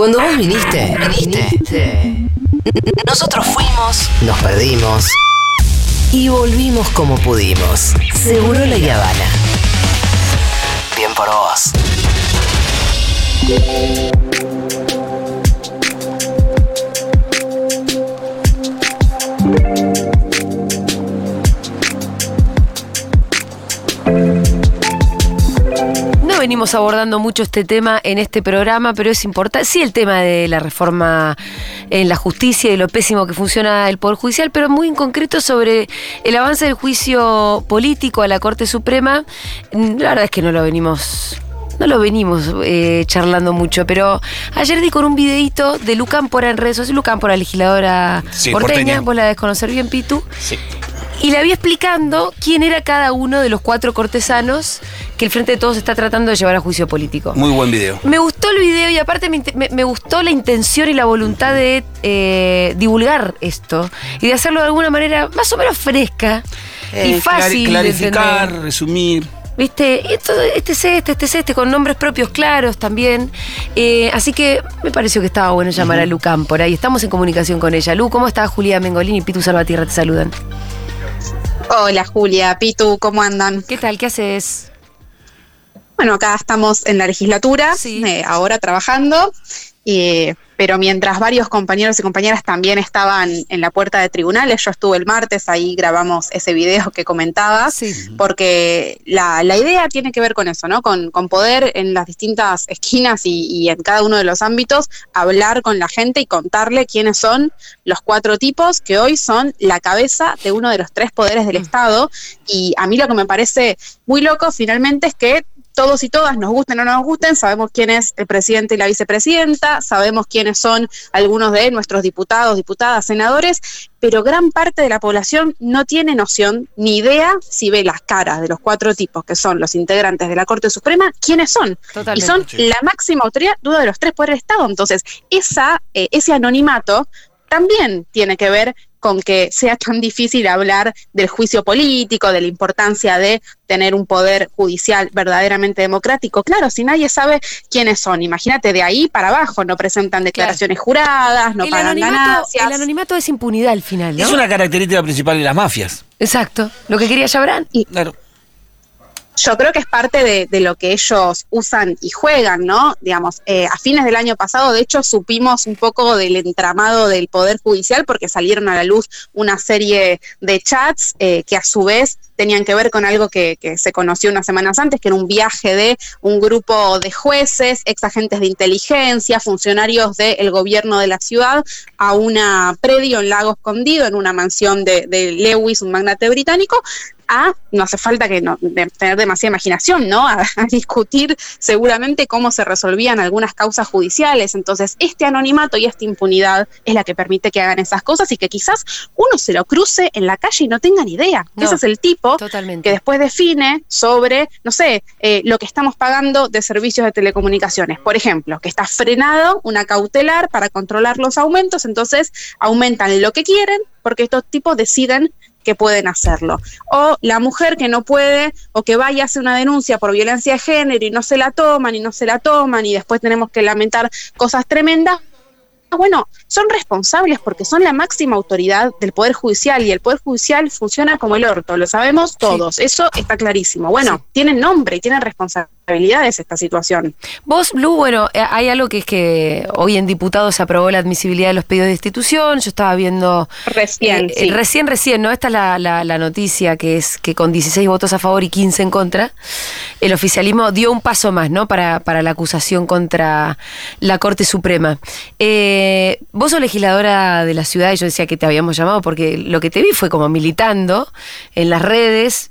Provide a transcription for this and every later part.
Cuando vos viniste, viniste. Nosotros fuimos, nos perdimos y volvimos como pudimos. Seguro la Habana. Bien por vos. Venimos abordando mucho este tema en este programa, pero es importante. Sí, el tema de la reforma en la justicia y lo pésimo que funciona el Poder Judicial, pero muy en concreto sobre el avance del juicio político a la Corte Suprema. La verdad es que no lo venimos. No lo venimos eh, charlando mucho, pero ayer di con un videito de Lu Cámpora en redes sociales. Lu Cámpora, legisladora Sí, porteña, porteña. vos la debes conocer bien, Pitu. Sí. Y le había explicando quién era cada uno de los cuatro cortesanos que el Frente de Todos está tratando de llevar a juicio político. Muy buen video. Me gustó el video y aparte me, inte- me- me gustó la intención y la voluntad de eh, divulgar esto y de hacerlo de alguna manera más o menos fresca y Eh, fácil. clari- de clarificar, entender. resumir. ¿Viste? Esto- este es este, este es este, con nombres propios claros también. Eh, así que me pareció que estaba bueno llamar a Lu Cámpora y estamos en comunicación con ella. Lu, ¿cómo estás? Julia Mengolini y Pitu Salvatierra te saludan. Hola Julia, Pitu, ¿cómo andan? ¿Qué tal? ¿Qué haces? Bueno, acá estamos en la legislatura, Sí. eh, ahora trabajando, y, pero mientras varios compañeros y compañeras también estaban en la puerta de tribunales, yo estuve el martes, ahí grabamos ese video que comentabas, Sí. porque la, la idea tiene que ver con eso, ¿no? Con, con poder en las distintas esquinas y, y en cada uno de los ámbitos hablar con la gente y contarle quiénes son los cuatro tipos que hoy son la cabeza de uno de los tres poderes del Estado. Y a mí lo que me parece muy loco finalmente es que todos y todas, nos gusten o no nos gusten, sabemos quién es el presidente y la vicepresidenta, sabemos quiénes son algunos de nuestros diputados, diputadas, senadores, pero gran parte de la población no tiene noción ni idea si ve las caras de los cuatro tipos que son los integrantes de la Corte Suprema, quiénes son. Totalmente. Y son Sí. la máxima autoridad uno de los tres poderes del Estado. Entonces, esa, eh, ese anonimato también tiene que ver con que sea tan difícil hablar del juicio político, de la importancia de tener un poder judicial verdaderamente democrático. Claro, si nadie sabe quiénes son, imagínate de ahí para abajo, no presentan declaraciones juradas, no el, pagan anonimato, ganancias. el anonimato es impunidad al final, ¿no? Es una característica principal de las mafias. Exacto. Lo que quería Yabrán. Claro. Yo creo que es parte de, lo que ellos usan y juegan, ¿no? Digamos, eh, a fines del año pasado, de hecho, supimos un poco del entramado del Poder Judicial porque salieron a la luz una serie de chats eh, que a su vez tenían que ver con algo que, se conoció unas semanas antes, que era un viaje de un grupo de jueces, ex agentes de inteligencia, funcionarios del gobierno de la ciudad, a una predio en Lago Escondido, en una mansión de Lewis, un magnate británico, a, no hace falta que no, de tener demasiada imaginación, ¿no? A, a discutir seguramente cómo se resolvían algunas causas judiciales. Entonces, este anonimato y esta impunidad es la que permite que hagan esas cosas y que quizás uno se lo cruce en la calle y no tenga ni idea. No, Ese es el tipo Totalmente. que después define sobre, no sé, eh, lo que estamos pagando de servicios de telecomunicaciones. Por ejemplo, que está frenado una cautelar para controlar los aumentos, entonces aumentan lo que quieren porque estos tipos deciden que pueden hacerlo. O la mujer que no puede o que vaya a hacer una denuncia por violencia de género y no se la toman y no se la toman y después tenemos que lamentar cosas tremendas. Bueno, son responsables porque son la máxima autoridad del Poder Judicial y el Poder Judicial funciona como el orto, lo sabemos todos, eso está clarísimo. Bueno, Sí. tienen nombre y tienen esta situación. Vos, Blue, bueno, eh, hay algo que es que hoy en diputados se aprobó la admisibilidad de los pedidos de institución. Yo estaba viendo. Recién, eh, sí. Recién, recién, ¿no? Esta es la, la- la noticia que es que con 16 votos a favor y 15 en contra, el oficialismo dio un paso más, ¿no? Para, para la acusación contra la Corte Suprema. Eh, vos sos legisladora de la ciudad y yo decía que te habíamos llamado porque lo que te vi fue como militando en las redes.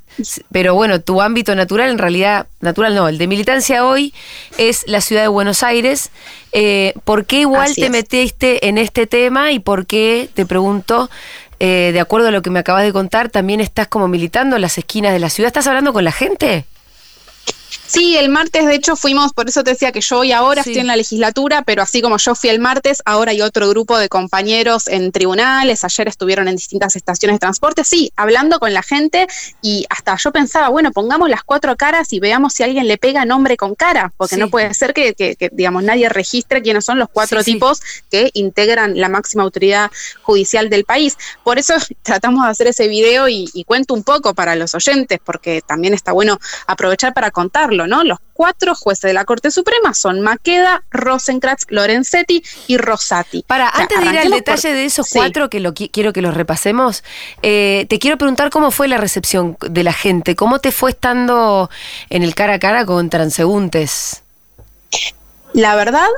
Pero bueno, tu ámbito natural, en realidad, natural no, el de militancia hoy es la ciudad de Buenos Aires. Eh, ¿Por qué igual Así te es. metiste en este tema y por qué, te pregunto, eh, de acuerdo a lo que me acabas de contar, también estás como militando en las esquinas de la ciudad? ¿Estás hablando con la gente? Sí, el martes de hecho fuimos, por eso te decía que yo hoy ahora estoy en la legislatura, pero así como yo fui el martes, ahora hay otro grupo de compañeros en tribunales, ayer estuvieron en distintas estaciones de transporte, sí, hablando con la gente y hasta yo pensaba, bueno, pongamos las cuatro caras y veamos si alguien le pega nombre con cara, porque no puede ser que, digamos, nadie registre quiénes son los cuatro tipos que integran la máxima autoridad judicial del país. Por eso tratamos de hacer ese video y cuento un poco para los oyentes, porque también está bueno aprovechar para contarlo ¿no? Los cuatro jueces de la Corte Suprema son Maqueda, Rosenkratz, Lorenzetti y Rosati. Para, antes de ir al detalle de esos cuatro, que lo quiero que los repasemos, eh, te quiero preguntar cómo fue la recepción de la gente, cómo te fue estando en el cara a cara con transeúntes. La verdad,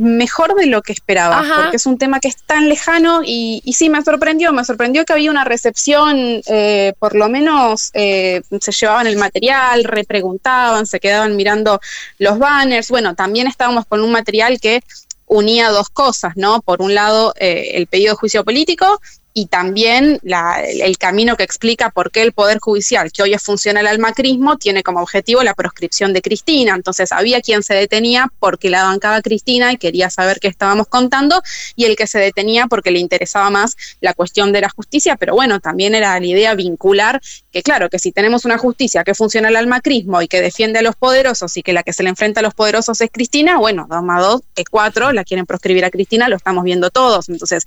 mejor de lo que esperaba, porque es un tema que es tan lejano y, sí, me sorprendió, me sorprendió que había una recepción, eh, por lo menos eh, se llevaban el material, repreguntaban, se quedaban mirando los banners, bueno, también estábamos con un material que unía dos cosas, ¿no? Por un lado, eh, el pedido de juicio político y también el camino que explica por qué el Poder Judicial, que hoy es funcional al macrismo, tiene como objetivo la proscripción de Cristina. Entonces había quien se detenía porque la bancaba Cristina y quería saber qué estábamos contando, y el que se detenía porque le interesaba más la cuestión de la justicia, pero bueno, también era la idea vincular que claro, que si tenemos una justicia que funciona al macrismo y que defiende a los poderosos y que la que se le enfrenta a los poderosos es Cristina, bueno, dos más dos es cuatro, la quieren proscribir a Cristina, lo estamos viendo todos. Entonces,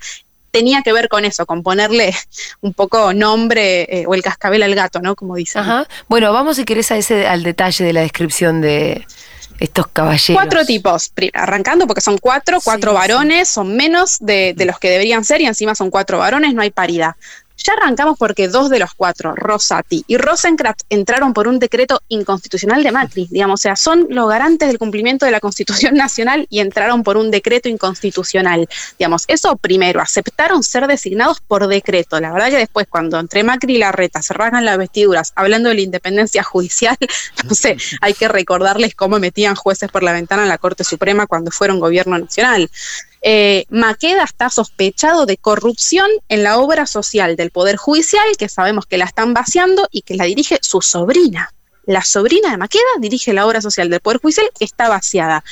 tenía que ver con eso, con ponerle un poco nombre eh, o el cascabel al gato, ¿no? Como dicen. Ajá. Bueno, vamos si querés a ese, al detalle de la descripción de estos caballeros. Cuatro tipos, arrancando porque son cuatro, cuatro varones, son menos de, de, los que deberían ser y encima son cuatro varones, no hay paridad. Ya arrancamos porque dos de los cuatro, Rosati y Rosenkrantz, entraron por un decreto inconstitucional de Macri, digamos, o sea, son los garantes del cumplimiento de la Constitución Nacional y entraron por un decreto inconstitucional. Digamos, eso primero, aceptaron ser designados por decreto. La verdad que después, cuando entre Macri y Larreta se rasgan las vestiduras hablando de la independencia judicial, no sé, hay que recordarles cómo metían jueces por la ventana en la Corte Suprema cuando fueron gobierno nacional. Eh, Maqueda está sospechado de corrupción en la obra social del Poder Judicial, que sabemos que la están vaciando y que la dirige su sobrina. La sobrina de Maqueda dirige la obra social del Poder Judicial que está vaciada.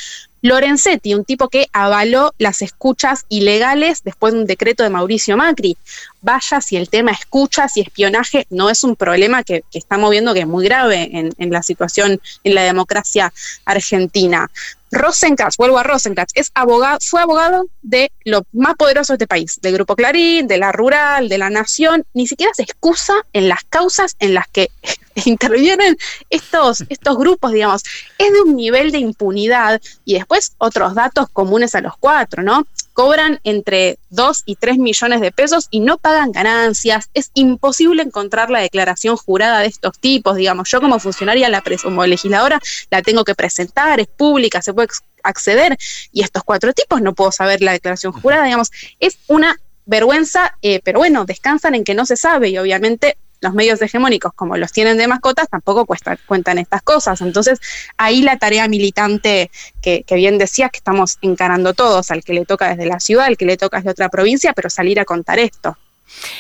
Lorenzetti, un tipo que avaló las escuchas ilegales después de un decreto de Mauricio Macri. Vaya si el tema escuchas y espionaje no es un problema que, estamos viendo que es muy grave en, en, la situación en la democracia argentina. Rosenkatz, vuelvo a Rosenkatz, es abogado, fue abogado de lo más poderoso de este país, del Grupo Clarín, de la Rural, de la Nación, ni siquiera se excusa en las causas en las que intervienen estos, estos grupos, digamos, es de un nivel de impunidad y después otros datos comunes a los cuatro, ¿no? Cobran entre 2 y 3 millones de pesos y no pagan ganancias. Es imposible encontrar la declaración jurada de estos tipos, digamos. Yo como funcionaria, la como legisladora, la tengo que presentar, es pública, se puede acceder y estos cuatro tipos no puedo saber la declaración jurada, digamos. Es una vergüenza, eh, pero bueno, descansan en que no se sabe y obviamente los medios hegemónicos, como los tienen de mascotas, tampoco cuentan estas cosas. Entonces, ahí la tarea militante que, bien decías que estamos encarando todos, al que le toca desde la ciudad, al que le toca desde otra provincia, pero salir a contar esto.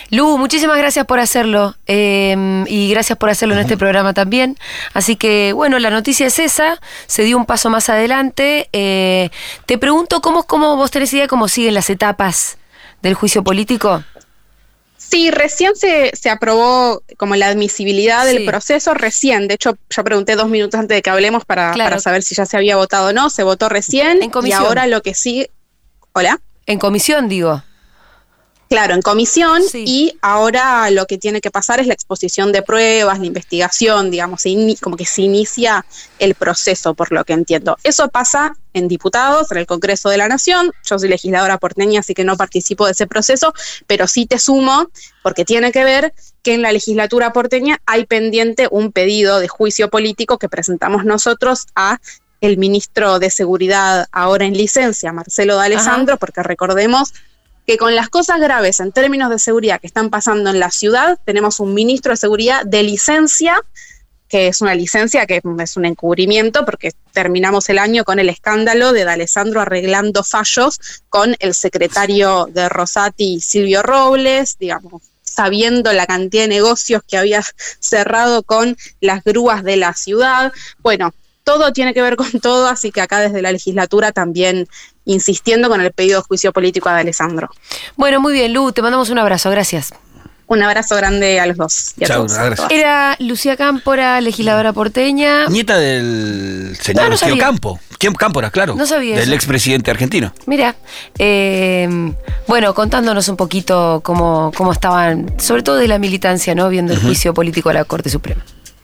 Lu, muchísimas gracias por hacerlo em, y gracias por hacerlo en este programa también. Así que, bueno, la noticia es esa, se dio un paso más adelante. Eh, te pregunto, ¿cómo, ¿cómo vos tenés idea cómo siguen las etapas del juicio político? Sí, recién se, se aprobó como la admisibilidad del proceso, recién. De hecho, yo pregunté dos minutos antes de que hablemos para, para saber si ya se había votado o no. Se votó recién. En comisión. Y ahora lo que sí. ¿Hola? En comisión, digo. Claro, en comisión y ahora lo que tiene que pasar es la exposición de pruebas, la investigación, digamos, como que se inicia el proceso, por lo que entiendo. Eso pasa en diputados, en el Congreso de la Nación. Yo soy legisladora porteña, así que no participo de ese proceso, pero sí te sumo, porque tiene que ver que en la legislatura porteña hay pendiente un pedido de juicio político que presentamos nosotros a el ministro de Seguridad ahora en licencia, Marcelo de Alessandro, porque recordemos que con las cosas graves en términos de seguridad que están pasando en la ciudad, tenemos un ministro de seguridad de licencia, que es una licencia que es un encubrimiento, porque terminamos el año con el escándalo de D'Alessandro arreglando fallos con el secretario de Rosati, Silvio Robles, digamos, sabiendo la cantidad de negocios que había cerrado con las grúas de la ciudad. Bueno, todo tiene que ver con todo, así que acá desde la legislatura también insistiendo con el pedido de juicio político a Alessandro. Bueno, muy bien, Lu, te mandamos un abrazo, gracias. Un abrazo grande a los dos. Y a Chau, todos. gracias. Era Lucía Cámpora, legisladora porteña. Nieta del señor No. Campo. ¿Quién Cámpora, claro. No sabía Del expresidente argentino. Mira, eh, bueno, contándonos un poquito cómo, cómo estaban, sobre todo de la militancia, ¿no? Viendo el juicio político a la Corte Suprema.